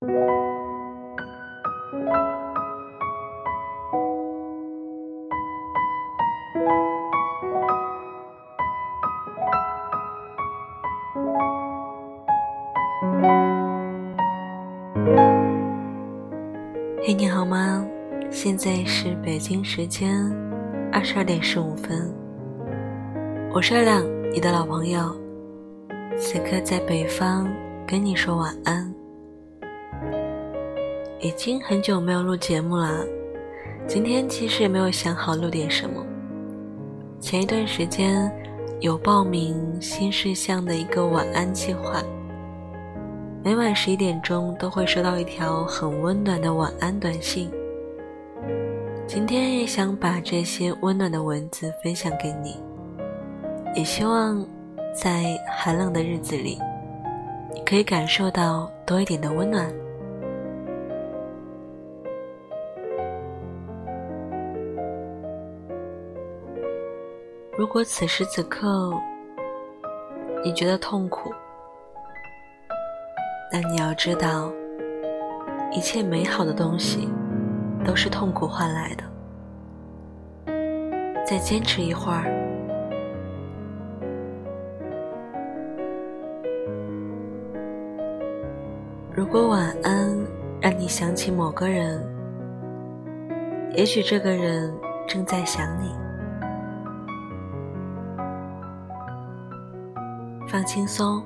嘿，你好吗？现在是北京时间二十二点十五分。我是二亮，你的老朋友，此刻在北方跟你说晚安。已经很久没有录节目了，今天其实也没有想好录点什么。前一段时间有报名新事项的一个晚安计划。每晚十一点钟都会收到一条很温暖的晚安短信。今天也想把这些温暖的文字分享给你，也希望在寒冷的日子里，你可以感受到多一点的温暖。如果此时此刻你觉得痛苦，但你要知道，一切美好的东西都是痛苦换来的。再坚持一会儿。如果晚安让你想起某个人，也许这个人正在想你。放轻松。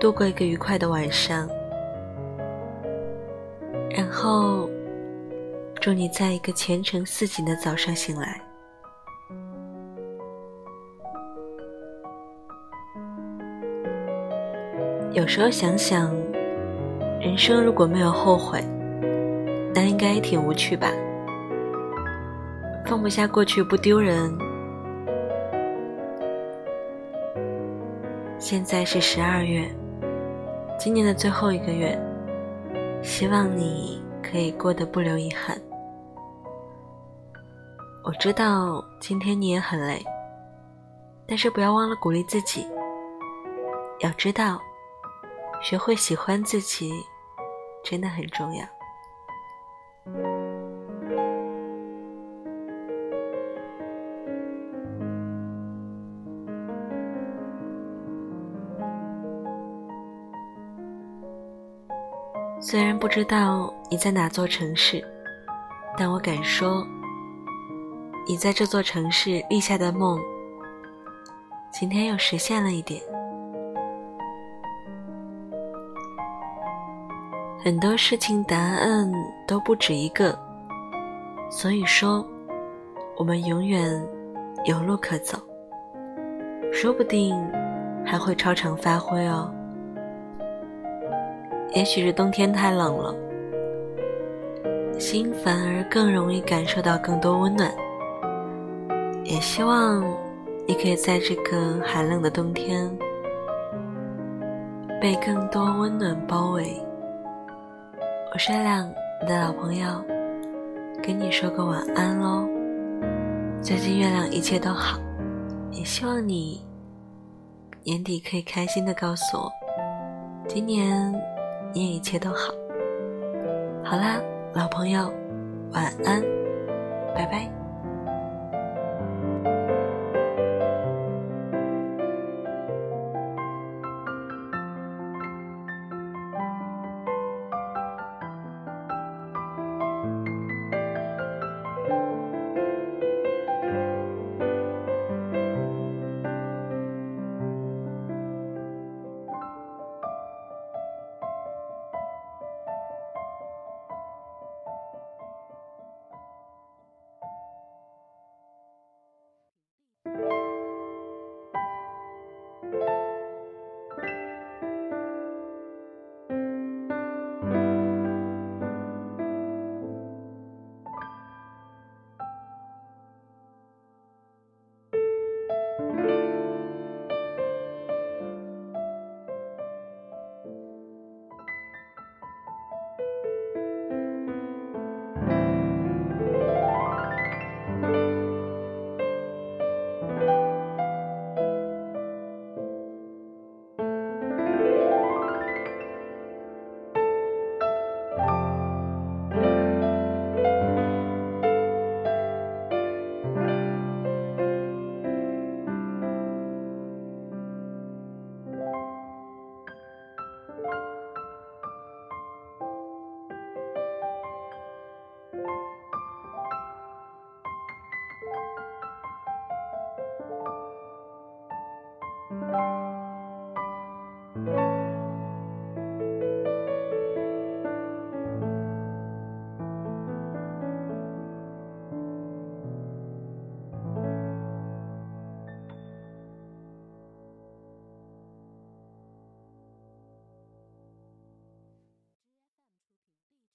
度过一个愉快的晚上，然后祝你在一个前程似锦的早上醒来。有时候想想，人生如果没有后悔，那应该挺无趣吧？放不下过去不丢人。现在是十二月。今年的最后一个月，希望你可以过得不留遗憾。我知道今天你也很累，但是不要忘了鼓励自己。要知道，学会喜欢自己真的很重要。虽然不知道你在哪座城市，但我敢说，你在这座城市立下的梦，今天又实现了一点。很多事情答案都不止一个，所以说，我们永远有路可走，说不定还会超常发挥哦。也许是冬天太冷了，心反而更容易感受到更多温暖。也希望你可以在这个寒冷的冬天，被更多温暖包围。我是亮，你的老朋友，跟你说个晚安喽。最近月亮一切都好，也希望你年底可以开心的告诉我，今年。你也一切都好。好啦，老朋友，晚安，拜拜。